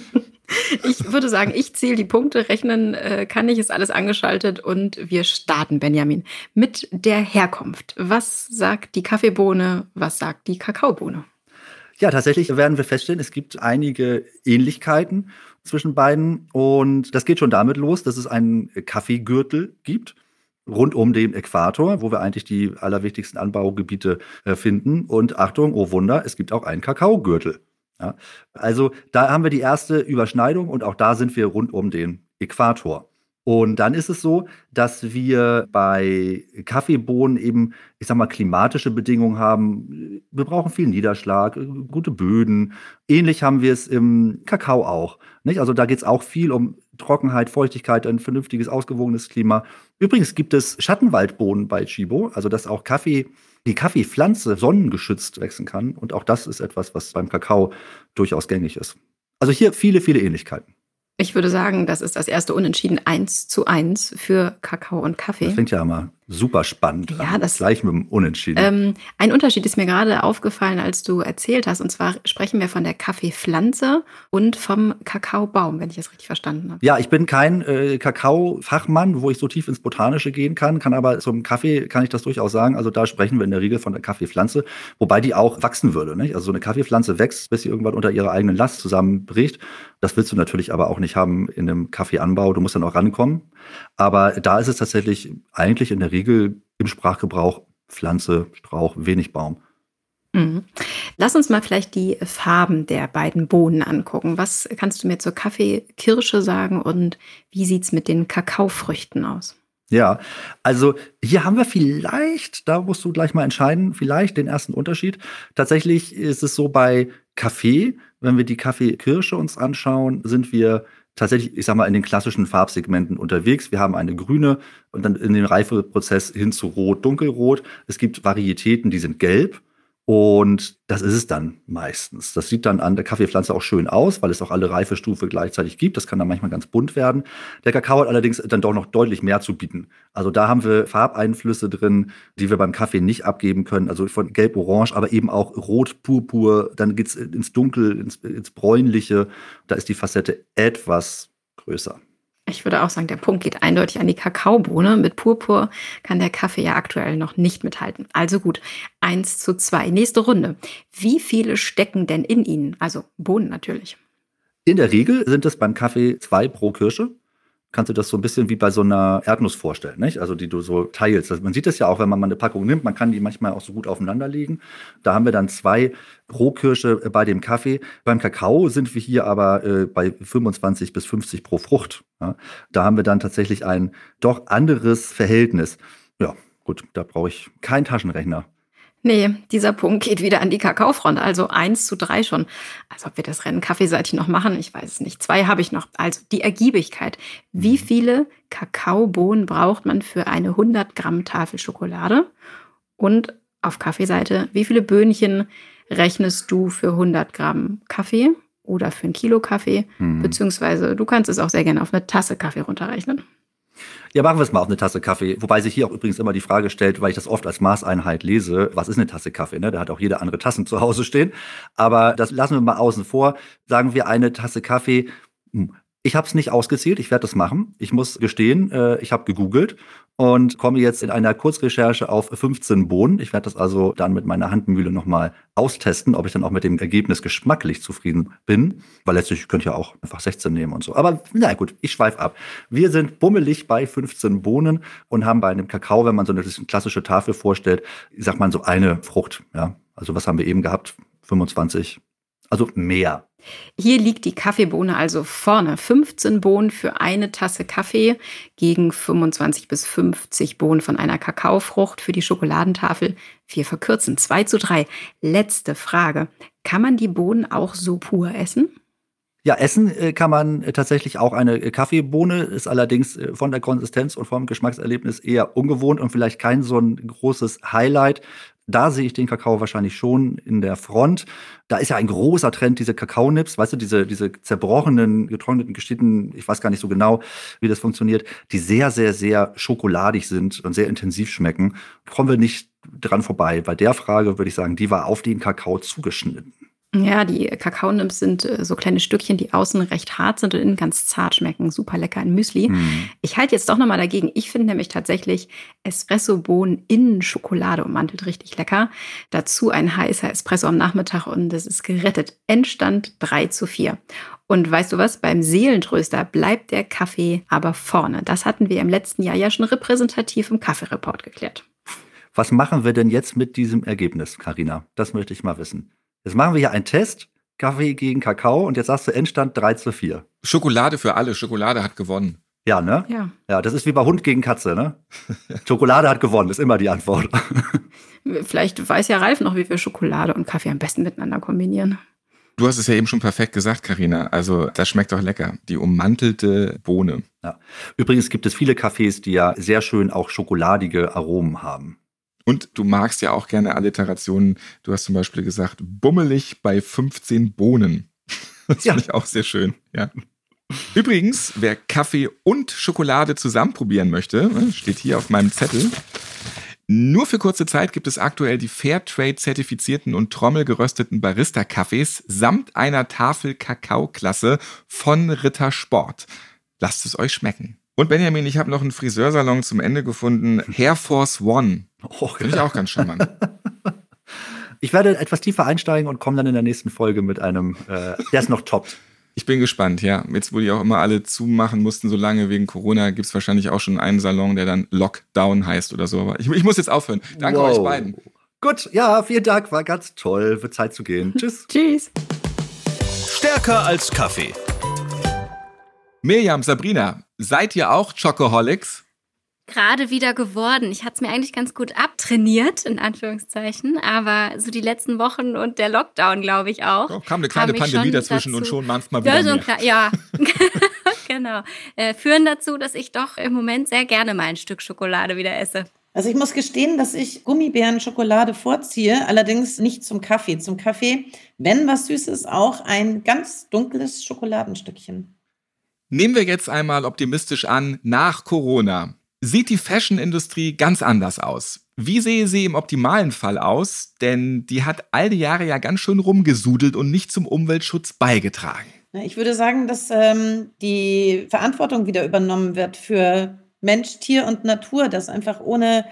Ich würde sagen, ich zähle die Punkte, rechnen äh, kann ich, ist alles angeschaltet und wir starten, Benjamin, mit der Herkunft. Was sagt die Kaffeebohne, was sagt die Kakaobohne? Ja, tatsächlich werden wir feststellen, es gibt einige Ähnlichkeiten zwischen beiden. Und das geht schon damit los, dass es einen Kaffeegürtel gibt rund um den Äquator, wo wir eigentlich die allerwichtigsten Anbaugebiete äh, finden. Und Achtung, oh Wunder, es gibt auch einen Kakaogürtel. Ja, also da haben wir die erste Überschneidung und auch da sind wir rund um den Äquator. Und dann ist es so, dass wir bei Kaffeebohnen eben, ich sag mal, klimatische Bedingungen haben. Wir brauchen viel Niederschlag, gute Böden. Ähnlich haben wir es im Kakao auch. Nicht? Also da geht es auch viel um Trockenheit, Feuchtigkeit, ein vernünftiges, ausgewogenes Klima. Übrigens gibt es Schattenwaldbohnen bei Chibo, also dass auch Kaffee, die Kaffeepflanze sonnengeschützt wachsen kann. Und auch das ist etwas, was beim Kakao durchaus gängig ist. Also hier viele, viele Ähnlichkeiten. Ich würde sagen, das ist das erste Unentschieden 1 zu 1 für Kakao und Kaffee. Das klingt ja mal super spannend. Ja, das gleich mit dem Unentschieden. Ähm, ein Unterschied ist mir gerade aufgefallen, als du erzählt hast. Und zwar sprechen wir von der Kaffeepflanze und vom Kakaobaum, wenn ich das richtig verstanden habe. Ja, ich bin kein äh, Kakao-Fachmann, wo ich so tief ins Botanische gehen kann, kann aber zum Kaffee kann ich das durchaus sagen. Also da sprechen wir in der Regel von der Kaffeepflanze, wobei die auch wachsen würde. Nicht? Also so eine Kaffeepflanze wächst, bis sie irgendwann unter ihrer eigenen Last zusammenbricht. Das willst du natürlich aber auch nicht haben in einem Kaffeeanbau. Du musst dann auch rankommen. Aber da ist es tatsächlich eigentlich in der Regel im Sprachgebrauch Pflanze, Strauch, wenig Baum. Mhm. Lass uns mal vielleicht die Farben der beiden Bohnen angucken. Was kannst du mir zur Kaffeekirsche sagen und wie sieht es mit den Kakaofrüchten aus? Ja, also hier haben wir vielleicht, da musst du gleich mal entscheiden, vielleicht den ersten Unterschied. Tatsächlich ist es so bei Kaffee, wenn wir die Kaffeekirsche uns anschauen, sind wir tatsächlich, ich sag mal, in den klassischen Farbsegmenten unterwegs. Wir haben eine grüne und dann in den Reifeprozess hin zu rot, dunkelrot. Es gibt Varietäten, die sind gelb. Und das ist es dann meistens. Das sieht dann an der Kaffeepflanze auch schön aus, weil es auch alle Reifestufe gleichzeitig gibt. Das kann dann manchmal ganz bunt werden. Der Kakao hat allerdings dann doch noch deutlich mehr zu bieten. Also da haben wir Farbeinflüsse drin, die wir beim Kaffee nicht abgeben können. Also von gelb-orange, aber eben auch rot-purpur. Dann geht's ins Dunkel, ins, ins Bräunliche. Da ist die Facette etwas größer. Ich würde auch sagen, der Punkt geht eindeutig an die Kakaobohne. Mit Purpur kann der Kaffee ja aktuell noch nicht mithalten. Also gut, eins zu zwei. Nächste Runde. Wie viele stecken denn in Ihnen? Also Bohnen natürlich. In der Regel sind es beim Kaffee zwei pro Kirsche kannst du das so ein bisschen wie bei so einer Erdnuss vorstellen, nicht? Also die du so teilst. Also man sieht das ja auch, wenn man mal eine Packung nimmt, man kann die manchmal auch so gut aufeinander legen. Da haben wir dann zwei Rohkirsche bei dem Kaffee. Beim Kakao sind wir hier aber äh, bei 25 bis 50 pro Frucht. Ja? Da haben wir dann tatsächlich ein doch anderes Verhältnis. Ja, gut, da brauche ich keinen Taschenrechner. Nee, dieser Punkt geht wieder an die Kakaofront, also eins zu drei schon. Als ob wir das Rennen kaffeeseitig noch machen, ich weiß es nicht. Zwei habe ich noch. Also die Ergiebigkeit. Wie mhm. viele Kakaobohnen braucht man für eine 100 Gramm Tafel Schokolade? Und auf Kaffeeseite, wie viele Böhnchen rechnest du für 100 Gramm Kaffee oder für ein Kilo Kaffee? Mhm. Beziehungsweise du kannst es auch sehr gerne auf eine Tasse Kaffee runterrechnen. Ja, machen wir es mal auf eine Tasse Kaffee. Wobei sich hier auch übrigens immer die Frage stellt, weil ich das oft als Maßeinheit lese, was ist eine Tasse Kaffee? Ne? Da hat auch jeder andere Tassen zu Hause stehen. Aber das lassen wir mal außen vor. Sagen wir eine Tasse Kaffee. Hm, ich habe es nicht ausgezählt, ich werde das machen. Ich muss gestehen, äh, ich habe gegoogelt und komme jetzt in einer Kurzrecherche auf 15 Bohnen. Ich werde das also dann mit meiner Handmühle nochmal austesten, ob ich dann auch mit dem Ergebnis geschmacklich zufrieden bin. Weil letztlich könnte ich ja auch einfach 16 nehmen und so. Aber na gut, ich schweife ab. Wir sind bummelig bei 15 Bohnen und haben bei einem Kakao, wenn man so eine klassische Tafel vorstellt, ich sag mal so eine Frucht. Ja, also was haben wir eben gehabt? 25 also mehr. Hier liegt die Kaffeebohne also vorne. 15 Bohnen für eine Tasse Kaffee gegen 25 bis 50 Bohnen von einer Kakaofrucht für die Schokoladentafel. Wir verkürzen 2 zu 3. Letzte Frage. Kann man die Bohnen auch so pur essen? Ja, essen äh, kann man äh, tatsächlich auch eine äh, Kaffeebohne, ist allerdings von der Konsistenz und vom Geschmackserlebnis eher ungewohnt und vielleicht kein so ein großes Highlight. Da sehe ich den Kakao wahrscheinlich schon in der Front. Da ist ja ein großer Trend, diese Kakaonips, weißt du, diese, diese zerbrochenen, getrockneten Geschichten, ich weiß gar nicht so genau, wie das funktioniert, die sehr, sehr, sehr schokoladig sind und sehr intensiv schmecken. Kommen wir nicht dran vorbei. Bei der Frage würde ich sagen, die war auf den Kakao zugeschnitten. Ja, die Kakaonips sind äh, so kleine Stückchen, die außen recht hart sind und innen ganz zart schmecken. Super lecker in Müsli. Mm. Ich halte jetzt doch nochmal dagegen. Ich finde nämlich tatsächlich Espresso-Bohnen in Schokolade ummantelt richtig lecker. Dazu ein heißer Espresso am Nachmittag und es ist gerettet. Endstand 3 zu 4. Und weißt du was? Beim Seelentröster bleibt der Kaffee aber vorne. Das hatten wir im letzten Jahr ja schon repräsentativ im Kaffeereport geklärt. Was machen wir denn jetzt mit diesem Ergebnis, Karina? Das möchte ich mal wissen. Jetzt machen wir hier einen Test. Kaffee gegen Kakao und jetzt sagst du Endstand 3 zu 4. Schokolade für alle. Schokolade hat gewonnen. Ja, ne? Ja. Ja, das ist wie bei Hund gegen Katze, ne? Schokolade hat gewonnen, ist immer die Antwort. Vielleicht weiß ja Ralf noch, wie wir Schokolade und Kaffee am besten miteinander kombinieren. Du hast es ja eben schon perfekt gesagt, Karina. Also das schmeckt doch lecker. Die ummantelte Bohne. Ja. Übrigens gibt es viele Kaffees, die ja sehr schön auch schokoladige Aromen haben. Und du magst ja auch gerne Alliterationen. Du hast zum Beispiel gesagt, bummelig bei 15 Bohnen. Das ja. finde ich auch sehr schön, ja. Übrigens, wer Kaffee und Schokolade zusammen probieren möchte, ne, steht hier auf meinem Zettel. Nur für kurze Zeit gibt es aktuell die Fairtrade-zertifizierten und trommelgerösteten Barista-Kaffees samt einer Tafel Kakao-Klasse von Ritter Sport. Lasst es euch schmecken. Und Benjamin, ich habe noch einen Friseursalon zum Ende gefunden. Hair Force One. Oh, Finde ich auch ganz charmant. Ich werde etwas tiefer einsteigen und komme dann in der nächsten Folge mit einem, äh, der ist noch toppt. Ich bin gespannt, ja. Jetzt, wo die auch immer alle zumachen mussten, so lange wegen Corona, gibt es wahrscheinlich auch schon einen Salon, der dann Lockdown heißt oder so. Aber ich, ich muss jetzt aufhören. Danke wow. euch beiden. Gut, ja, vielen Dank, war ganz toll. Wird Zeit zu gehen. Tschüss. Tschüss. Stärker als Kaffee. Mirjam, Sabrina, seid ihr auch Chocoholics? Gerade wieder geworden. Ich hatte es mir eigentlich ganz gut abtrainiert, in Anführungszeichen. Aber so die letzten Wochen und der Lockdown, glaube ich auch. Oh, kam eine kleine Pandemie dazwischen dazu, und schon manchmal wieder. Ja, so ja. genau. Äh, führen dazu, dass ich doch im Moment sehr gerne mal ein Stück Schokolade wieder esse. Also ich muss gestehen, dass ich Gummibärenschokolade vorziehe, allerdings nicht zum Kaffee. Zum Kaffee, wenn was Süßes, auch ein ganz dunkles Schokoladenstückchen. Nehmen wir jetzt einmal optimistisch an, nach Corona sieht die Fashion-Industrie ganz anders aus. Wie sehe sie im optimalen Fall aus? Denn die hat all die Jahre ja ganz schön rumgesudelt und nicht zum Umweltschutz beigetragen. Ich würde sagen, dass ähm, die Verantwortung wieder übernommen wird für Mensch, Tier und Natur, dass einfach ohne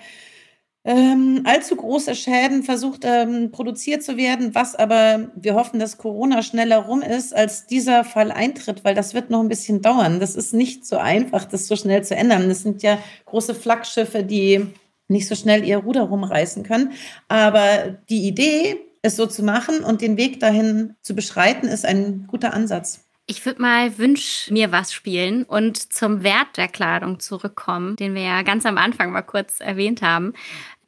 ähm, allzu große Schäden versucht ähm, produziert zu werden, was aber wir hoffen, dass Corona schneller rum ist, als dieser Fall eintritt, weil das wird noch ein bisschen dauern. Das ist nicht so einfach, das so schnell zu ändern. Das sind ja große Flaggschiffe, die nicht so schnell ihr Ruder rumreißen können. Aber die Idee, es so zu machen und den Weg dahin zu beschreiten, ist ein guter Ansatz. Ich würde mal Wünsch mir was spielen und zum Wert der Kleidung zurückkommen, den wir ja ganz am Anfang mal kurz erwähnt haben.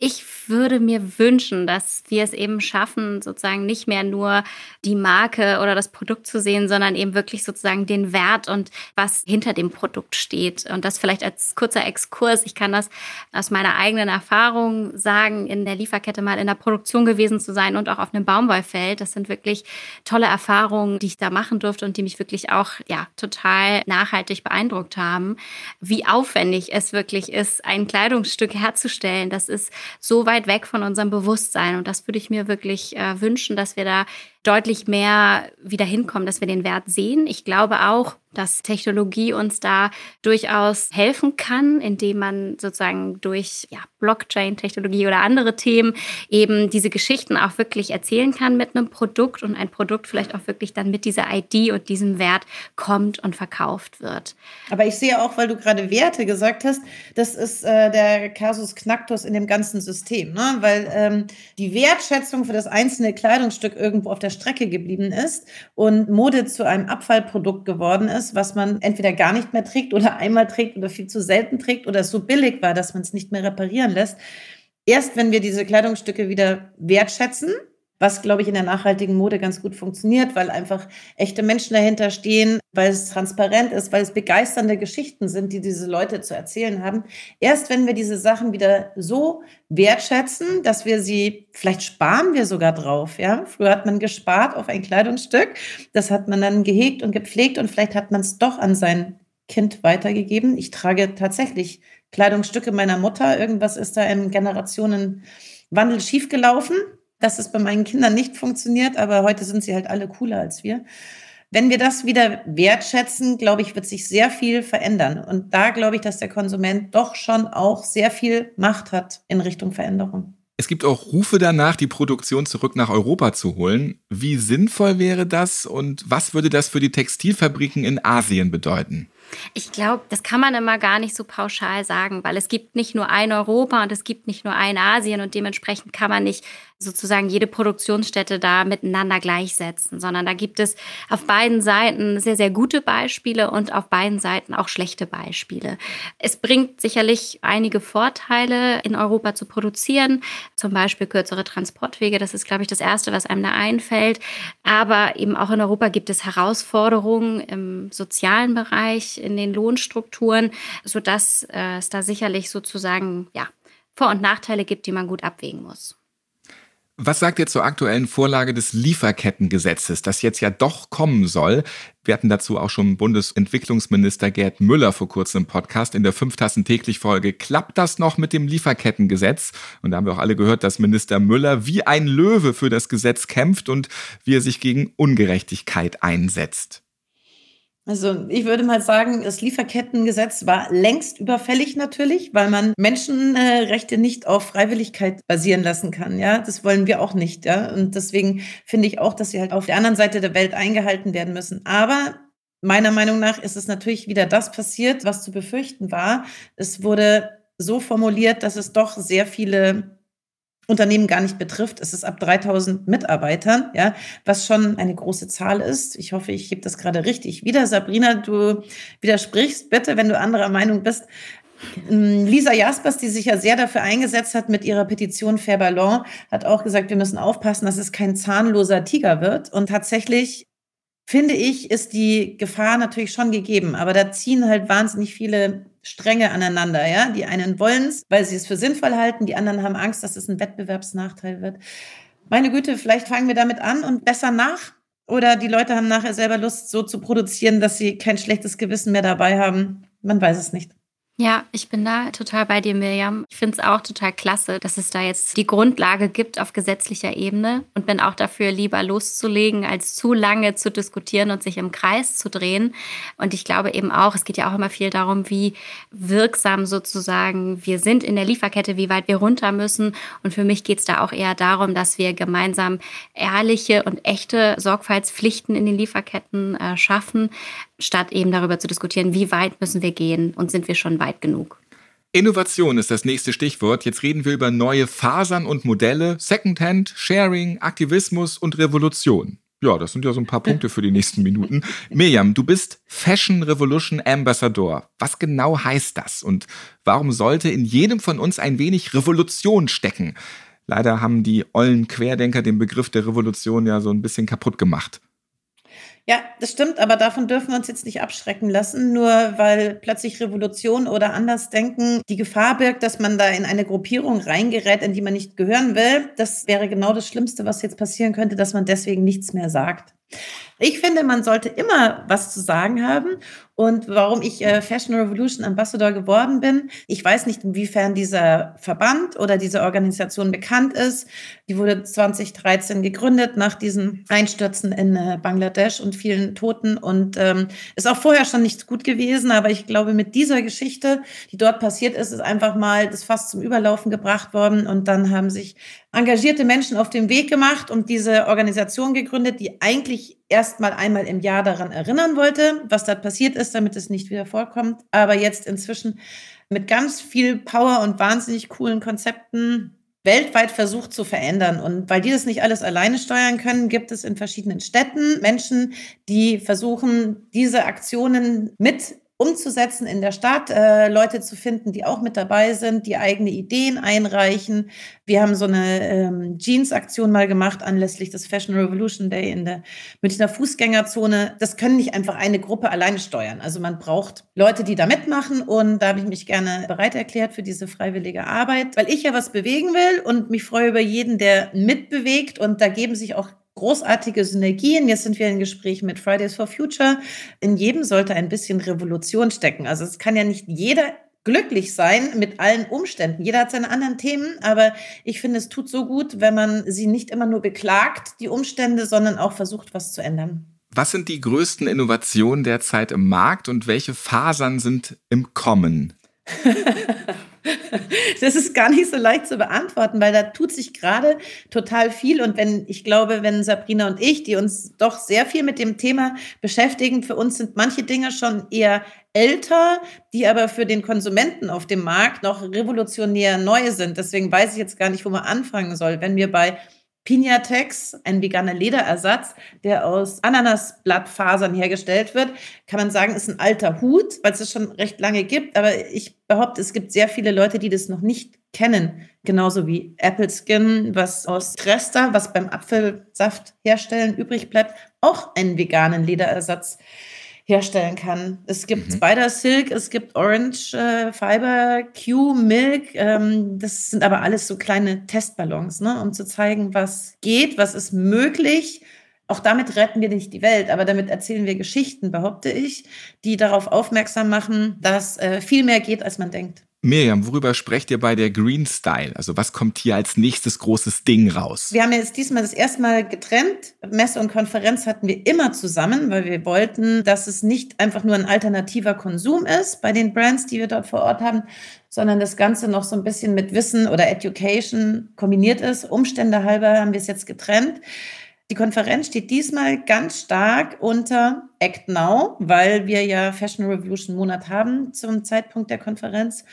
Ich würde mir wünschen, dass wir es eben schaffen, sozusagen nicht mehr nur die Marke oder das Produkt zu sehen, sondern eben wirklich sozusagen den Wert und was hinter dem Produkt steht. Und das vielleicht als kurzer Exkurs. Ich kann das aus meiner eigenen Erfahrung sagen, in der Lieferkette mal in der Produktion gewesen zu sein und auch auf einem Baumwollfeld. Das sind wirklich tolle Erfahrungen, die ich da machen durfte und die mich wirklich auch ja total nachhaltig beeindruckt haben. Wie aufwendig es wirklich ist, ein Kleidungsstück herzustellen. Das ist so weit weg von unserem Bewusstsein. Und das würde ich mir wirklich äh, wünschen, dass wir da deutlich mehr wieder hinkommen, dass wir den Wert sehen. Ich glaube auch, dass Technologie uns da durchaus helfen kann, indem man sozusagen durch ja, Blockchain-Technologie oder andere Themen eben diese Geschichten auch wirklich erzählen kann mit einem Produkt und ein Produkt vielleicht auch wirklich dann mit dieser ID und diesem Wert kommt und verkauft wird. Aber ich sehe auch, weil du gerade Werte gesagt hast, das ist äh, der Kasus Knacktus in dem ganzen System, ne? weil ähm, die Wertschätzung für das einzelne Kleidungsstück irgendwo auf der Strecke geblieben ist und Mode zu einem Abfallprodukt geworden ist, was man entweder gar nicht mehr trägt oder einmal trägt oder viel zu selten trägt oder es so billig war, dass man es nicht mehr reparieren lässt. Erst wenn wir diese Kleidungsstücke wieder wertschätzen, was, glaube ich, in der nachhaltigen Mode ganz gut funktioniert, weil einfach echte Menschen dahinter stehen, weil es transparent ist, weil es begeisternde Geschichten sind, die diese Leute zu erzählen haben. Erst wenn wir diese Sachen wieder so wertschätzen, dass wir sie, vielleicht sparen wir sogar drauf, ja. Früher hat man gespart auf ein Kleidungsstück, das hat man dann gehegt und gepflegt und vielleicht hat man es doch an sein Kind weitergegeben. Ich trage tatsächlich Kleidungsstücke meiner Mutter. Irgendwas ist da im Generationenwandel schiefgelaufen dass es bei meinen Kindern nicht funktioniert, aber heute sind sie halt alle cooler als wir. Wenn wir das wieder wertschätzen, glaube ich, wird sich sehr viel verändern. Und da glaube ich, dass der Konsument doch schon auch sehr viel Macht hat in Richtung Veränderung. Es gibt auch Rufe danach, die Produktion zurück nach Europa zu holen. Wie sinnvoll wäre das und was würde das für die Textilfabriken in Asien bedeuten? Ich glaube, das kann man immer gar nicht so pauschal sagen, weil es gibt nicht nur ein Europa und es gibt nicht nur ein Asien und dementsprechend kann man nicht sozusagen jede Produktionsstätte da miteinander gleichsetzen, sondern da gibt es auf beiden Seiten sehr, sehr gute Beispiele und auf beiden Seiten auch schlechte Beispiele. Es bringt sicherlich einige Vorteile, in Europa zu produzieren, zum Beispiel kürzere Transportwege. Das ist, glaube ich, das Erste, was einem da einfällt. Aber eben auch in Europa gibt es Herausforderungen im sozialen Bereich, in den Lohnstrukturen, sodass äh, es da sicherlich sozusagen ja, Vor- und Nachteile gibt, die man gut abwägen muss. Was sagt ihr zur aktuellen Vorlage des Lieferkettengesetzes, das jetzt ja doch kommen soll? Wir hatten dazu auch schon Bundesentwicklungsminister Gerd Müller vor kurzem im Podcast in der Fünftassen täglich Folge. Klappt das noch mit dem Lieferkettengesetz? Und da haben wir auch alle gehört, dass Minister Müller wie ein Löwe für das Gesetz kämpft und wie er sich gegen Ungerechtigkeit einsetzt. Also ich würde mal sagen, das Lieferkettengesetz war längst überfällig natürlich, weil man Menschenrechte nicht auf Freiwilligkeit basieren lassen kann. Ja, das wollen wir auch nicht. Ja, und deswegen finde ich auch, dass sie halt auf der anderen Seite der Welt eingehalten werden müssen. Aber meiner Meinung nach ist es natürlich wieder das passiert, was zu befürchten war. Es wurde so formuliert, dass es doch sehr viele Unternehmen gar nicht betrifft. Es ist ab 3000 Mitarbeitern, ja, was schon eine große Zahl ist. Ich hoffe, ich gebe das gerade richtig wieder. Sabrina, du widersprichst bitte, wenn du anderer Meinung bist. Ähm, Lisa Jaspers, die sich ja sehr dafür eingesetzt hat mit ihrer Petition Fair Ballon, hat auch gesagt, wir müssen aufpassen, dass es kein zahnloser Tiger wird. Und tatsächlich finde ich, ist die Gefahr natürlich schon gegeben. Aber da ziehen halt wahnsinnig viele Stränge aneinander, ja. Die einen wollen es, weil sie es für sinnvoll halten, die anderen haben Angst, dass es ein Wettbewerbsnachteil wird. Meine Güte, vielleicht fangen wir damit an und besser nach. Oder die Leute haben nachher selber Lust, so zu produzieren, dass sie kein schlechtes Gewissen mehr dabei haben. Man weiß es nicht. Ja, ich bin da total bei dir, Miriam. Ich finde es auch total klasse, dass es da jetzt die Grundlage gibt auf gesetzlicher Ebene und bin auch dafür, lieber loszulegen, als zu lange zu diskutieren und sich im Kreis zu drehen. Und ich glaube eben auch, es geht ja auch immer viel darum, wie wirksam sozusagen wir sind in der Lieferkette, wie weit wir runter müssen. Und für mich geht es da auch eher darum, dass wir gemeinsam ehrliche und echte Sorgfaltspflichten in den Lieferketten äh, schaffen, statt eben darüber zu diskutieren, wie weit müssen wir gehen und sind wir schon weit genug. Innovation ist das nächste Stichwort. Jetzt reden wir über neue Fasern und Modelle, Secondhand, Sharing, Aktivismus und Revolution. Ja, das sind ja so ein paar Punkte für die nächsten Minuten. Mirjam, du bist Fashion Revolution Ambassador. Was genau heißt das und warum sollte in jedem von uns ein wenig Revolution stecken? Leider haben die ollen Querdenker den Begriff der Revolution ja so ein bisschen kaputt gemacht. Ja, das stimmt, aber davon dürfen wir uns jetzt nicht abschrecken lassen, nur weil plötzlich Revolution oder Andersdenken die Gefahr birgt, dass man da in eine Gruppierung reingerät, in die man nicht gehören will. Das wäre genau das Schlimmste, was jetzt passieren könnte, dass man deswegen nichts mehr sagt. Ich finde, man sollte immer was zu sagen haben. Und warum ich äh, Fashion Revolution Ambassador geworden bin, ich weiß nicht, inwiefern dieser Verband oder diese Organisation bekannt ist. Die wurde 2013 gegründet nach diesen Einstürzen in äh, Bangladesch und vielen Toten und ähm, ist auch vorher schon nicht gut gewesen. Aber ich glaube, mit dieser Geschichte, die dort passiert ist, ist einfach mal das fast zum Überlaufen gebracht worden. Und dann haben sich engagierte Menschen auf den Weg gemacht und diese Organisation gegründet, die eigentlich erst mal einmal im Jahr daran erinnern wollte, was da passiert ist, damit es nicht wieder vorkommt. Aber jetzt inzwischen mit ganz viel Power und wahnsinnig coolen Konzepten weltweit versucht zu verändern. Und weil die das nicht alles alleine steuern können, gibt es in verschiedenen Städten Menschen, die versuchen, diese Aktionen mit umzusetzen in der Stadt, äh, Leute zu finden, die auch mit dabei sind, die eigene Ideen einreichen. Wir haben so eine ähm, Jeans-Aktion mal gemacht anlässlich des Fashion Revolution Day in der Münchner Fußgängerzone. Das können nicht einfach eine Gruppe alleine steuern. Also man braucht Leute, die da mitmachen und da habe ich mich gerne bereit erklärt für diese freiwillige Arbeit, weil ich ja was bewegen will und mich freue über jeden, der mitbewegt und da geben sich auch großartige Synergien. Jetzt sind wir in Gespräch mit Fridays for Future. In jedem sollte ein bisschen Revolution stecken. Also es kann ja nicht jeder glücklich sein mit allen Umständen. Jeder hat seine anderen Themen, aber ich finde, es tut so gut, wenn man sie nicht immer nur beklagt, die Umstände, sondern auch versucht, was zu ändern. Was sind die größten Innovationen derzeit im Markt und welche Fasern sind im Kommen? das ist gar nicht so leicht zu beantworten, weil da tut sich gerade total viel. Und wenn, ich glaube, wenn Sabrina und ich, die uns doch sehr viel mit dem Thema beschäftigen, für uns sind manche Dinge schon eher älter, die aber für den Konsumenten auf dem Markt noch revolutionär neu sind. Deswegen weiß ich jetzt gar nicht, wo man anfangen soll. Wenn wir bei Pinatex, ein veganer Lederersatz, der aus Ananasblattfasern hergestellt wird, kann man sagen, ist ein alter Hut, weil es es schon recht lange gibt. Aber ich behaupte, es gibt sehr viele Leute, die das noch nicht kennen. Genauso wie Apple Skin, was aus Trester, was beim Apfelsaft herstellen übrig bleibt, auch einen veganen Lederersatz herstellen kann. Es gibt mhm. Spider Silk, es gibt Orange äh, Fiber, Q Milk. Ähm, das sind aber alles so kleine Testballons, ne, um zu zeigen, was geht, was ist möglich. Auch damit retten wir nicht die Welt, aber damit erzählen wir Geschichten, behaupte ich, die darauf aufmerksam machen, dass äh, viel mehr geht, als man denkt. Miriam, worüber sprecht ihr bei der Green Style? Also was kommt hier als nächstes großes Ding raus? Wir haben jetzt diesmal das erste Mal getrennt. Messe und Konferenz hatten wir immer zusammen, weil wir wollten, dass es nicht einfach nur ein alternativer Konsum ist bei den Brands, die wir dort vor Ort haben, sondern das Ganze noch so ein bisschen mit Wissen oder Education kombiniert ist. Umstände halber haben wir es jetzt getrennt. Die Konferenz steht diesmal ganz stark unter Act Now, weil wir ja Fashion Revolution Monat haben zum Zeitpunkt der Konferenz.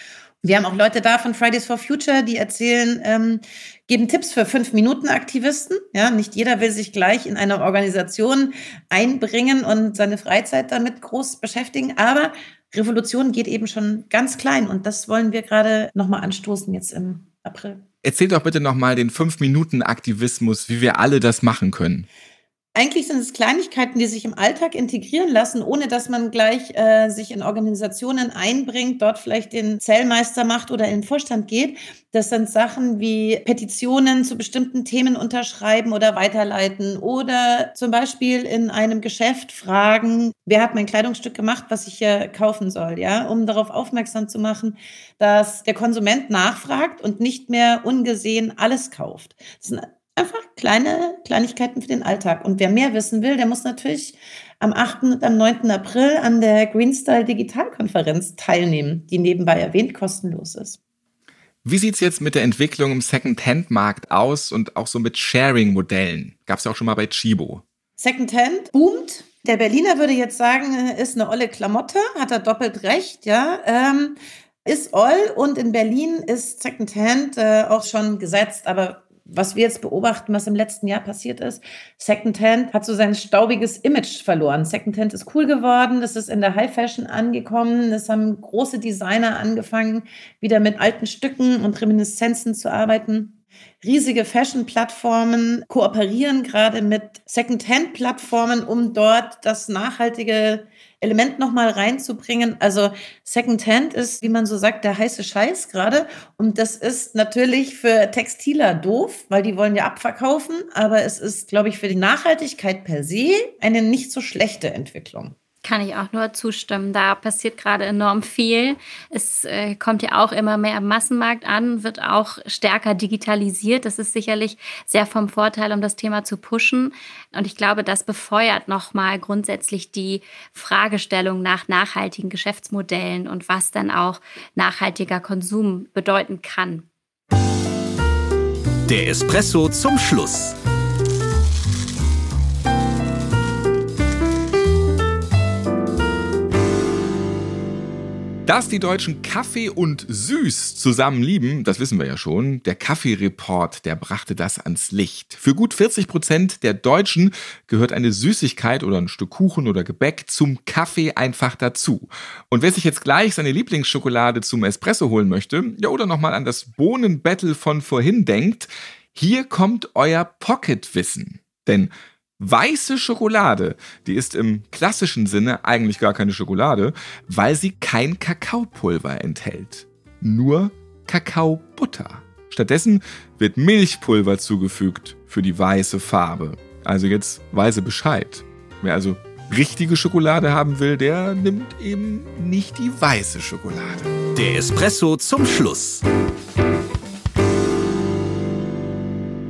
Wir haben auch Leute da von Fridays for Future, die erzählen, ähm, geben Tipps für fünf Minuten Aktivisten. Ja, nicht jeder will sich gleich in eine Organisation einbringen und seine Freizeit damit groß beschäftigen. Aber Revolution geht eben schon ganz klein und das wollen wir gerade nochmal anstoßen jetzt im April. Erzähl doch bitte nochmal den fünf Minuten Aktivismus, wie wir alle das machen können. Eigentlich sind es Kleinigkeiten, die sich im Alltag integrieren lassen, ohne dass man gleich äh, sich in Organisationen einbringt, dort vielleicht den Zellmeister macht oder in den Vorstand geht. Das sind Sachen wie Petitionen zu bestimmten Themen unterschreiben oder weiterleiten oder zum Beispiel in einem Geschäft fragen, wer hat mein Kleidungsstück gemacht, was ich hier kaufen soll, ja, um darauf aufmerksam zu machen, dass der Konsument nachfragt und nicht mehr ungesehen alles kauft. Das sind einfach kleine Kleinigkeiten für den Alltag. Und wer mehr wissen will, der muss natürlich am 8. und am 9. April an der Greenstyle Digitalkonferenz teilnehmen, die nebenbei erwähnt kostenlos ist. Wie sieht es jetzt mit der Entwicklung im Second-Hand-Markt aus und auch so mit Sharing-Modellen? Gab es ja auch schon mal bei Chibo. Second-Hand boomt. Der Berliner würde jetzt sagen, ist eine olle Klamotte, hat er doppelt recht, ja. Ähm, ist all und in Berlin ist Second-Hand äh, auch schon gesetzt, aber was wir jetzt beobachten, was im letzten Jahr passiert ist, Secondhand hat so sein staubiges Image verloren. Secondhand ist cool geworden, es ist in der High Fashion angekommen, es haben große Designer angefangen, wieder mit alten Stücken und Reminiszenzen zu arbeiten. Riesige Fashion-Plattformen kooperieren gerade mit Secondhand-Plattformen, um dort das nachhaltige Element nochmal reinzubringen. Also Secondhand ist, wie man so sagt, der heiße Scheiß gerade. Und das ist natürlich für Textiler doof, weil die wollen ja abverkaufen. Aber es ist, glaube ich, für die Nachhaltigkeit per se eine nicht so schlechte Entwicklung. Kann ich auch nur zustimmen. Da passiert gerade enorm viel. Es äh, kommt ja auch immer mehr am Massenmarkt an, wird auch stärker digitalisiert. Das ist sicherlich sehr vom Vorteil, um das Thema zu pushen. Und ich glaube, das befeuert nochmal grundsätzlich die Fragestellung nach nachhaltigen Geschäftsmodellen und was dann auch nachhaltiger Konsum bedeuten kann. Der Espresso zum Schluss. Dass die Deutschen Kaffee und Süß zusammen lieben, das wissen wir ja schon. Der Kaffee-Report, der brachte das ans Licht. Für gut 40 Prozent der Deutschen gehört eine Süßigkeit oder ein Stück Kuchen oder Gebäck zum Kaffee einfach dazu. Und wer sich jetzt gleich seine Lieblingsschokolade zum Espresso holen möchte, ja, oder nochmal an das Bohnenbattle von vorhin denkt, hier kommt euer Pocket-Wissen. Denn Weiße Schokolade, die ist im klassischen Sinne eigentlich gar keine Schokolade, weil sie kein Kakaopulver enthält. Nur Kakaobutter. Stattdessen wird Milchpulver zugefügt für die weiße Farbe. Also jetzt weise Bescheid. Wer also richtige Schokolade haben will, der nimmt eben nicht die weiße Schokolade. Der Espresso zum Schluss.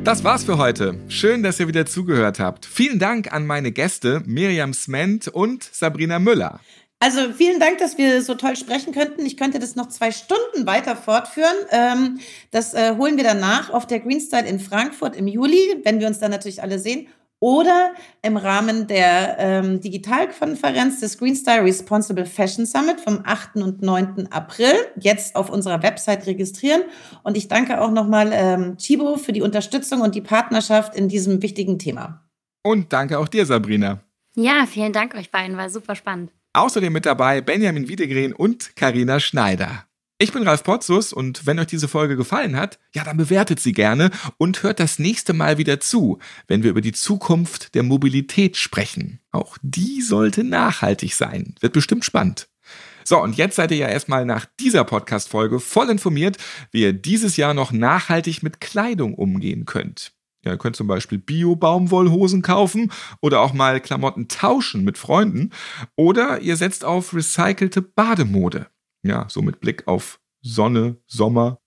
Das war's für heute. Schön, dass ihr wieder zugehört habt. Vielen Dank an meine Gäste Miriam Sment und Sabrina Müller. Also vielen Dank, dass wir so toll sprechen könnten. Ich könnte das noch zwei Stunden weiter fortführen. Ähm, das äh, holen wir danach auf der Greenstyle in Frankfurt im Juli, wenn wir uns dann natürlich alle sehen oder im Rahmen der ähm, Digitalkonferenz des Green Star Responsible Fashion Summit vom 8. und 9. April jetzt auf unserer Website registrieren. Und ich danke auch nochmal ähm, Chibo für die Unterstützung und die Partnerschaft in diesem wichtigen Thema. Und danke auch dir, Sabrina. Ja, vielen Dank euch beiden, war super spannend. Außerdem mit dabei Benjamin Wiedegren und Karina Schneider. Ich bin Ralf Potzus und wenn euch diese Folge gefallen hat, ja, dann bewertet sie gerne und hört das nächste Mal wieder zu, wenn wir über die Zukunft der Mobilität sprechen. Auch die sollte nachhaltig sein. Wird bestimmt spannend. So, und jetzt seid ihr ja erstmal nach dieser Podcast-Folge voll informiert, wie ihr dieses Jahr noch nachhaltig mit Kleidung umgehen könnt. Ja, ihr könnt zum Beispiel Bio-Baumwollhosen kaufen oder auch mal Klamotten tauschen mit Freunden. Oder ihr setzt auf recycelte Bademode. Ja, so mit Blick auf Sonne, Sommer.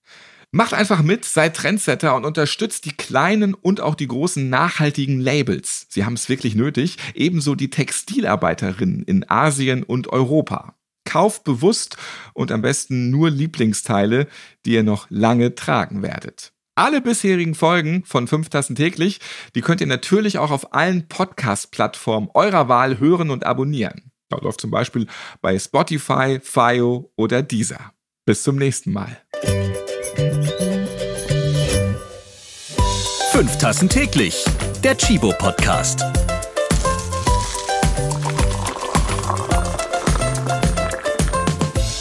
Macht einfach mit, seid Trendsetter und unterstützt die kleinen und auch die großen nachhaltigen Labels. Sie haben es wirklich nötig. Ebenso die Textilarbeiterinnen in Asien und Europa. Kauft bewusst und am besten nur Lieblingsteile, die ihr noch lange tragen werdet. Alle bisherigen Folgen von 5 Tassen täglich, die könnt ihr natürlich auch auf allen Podcast-Plattformen eurer Wahl hören und abonnieren. Ja, läuft zum Beispiel bei Spotify, FIO oder Deezer. Bis zum nächsten Mal. Fünf Tassen täglich. Der Chibo Podcast.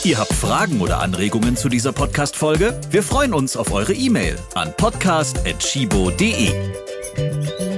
Ihr habt Fragen oder Anregungen zu dieser Podcast-Folge? Wir freuen uns auf eure E-Mail an podcast.chibo.de.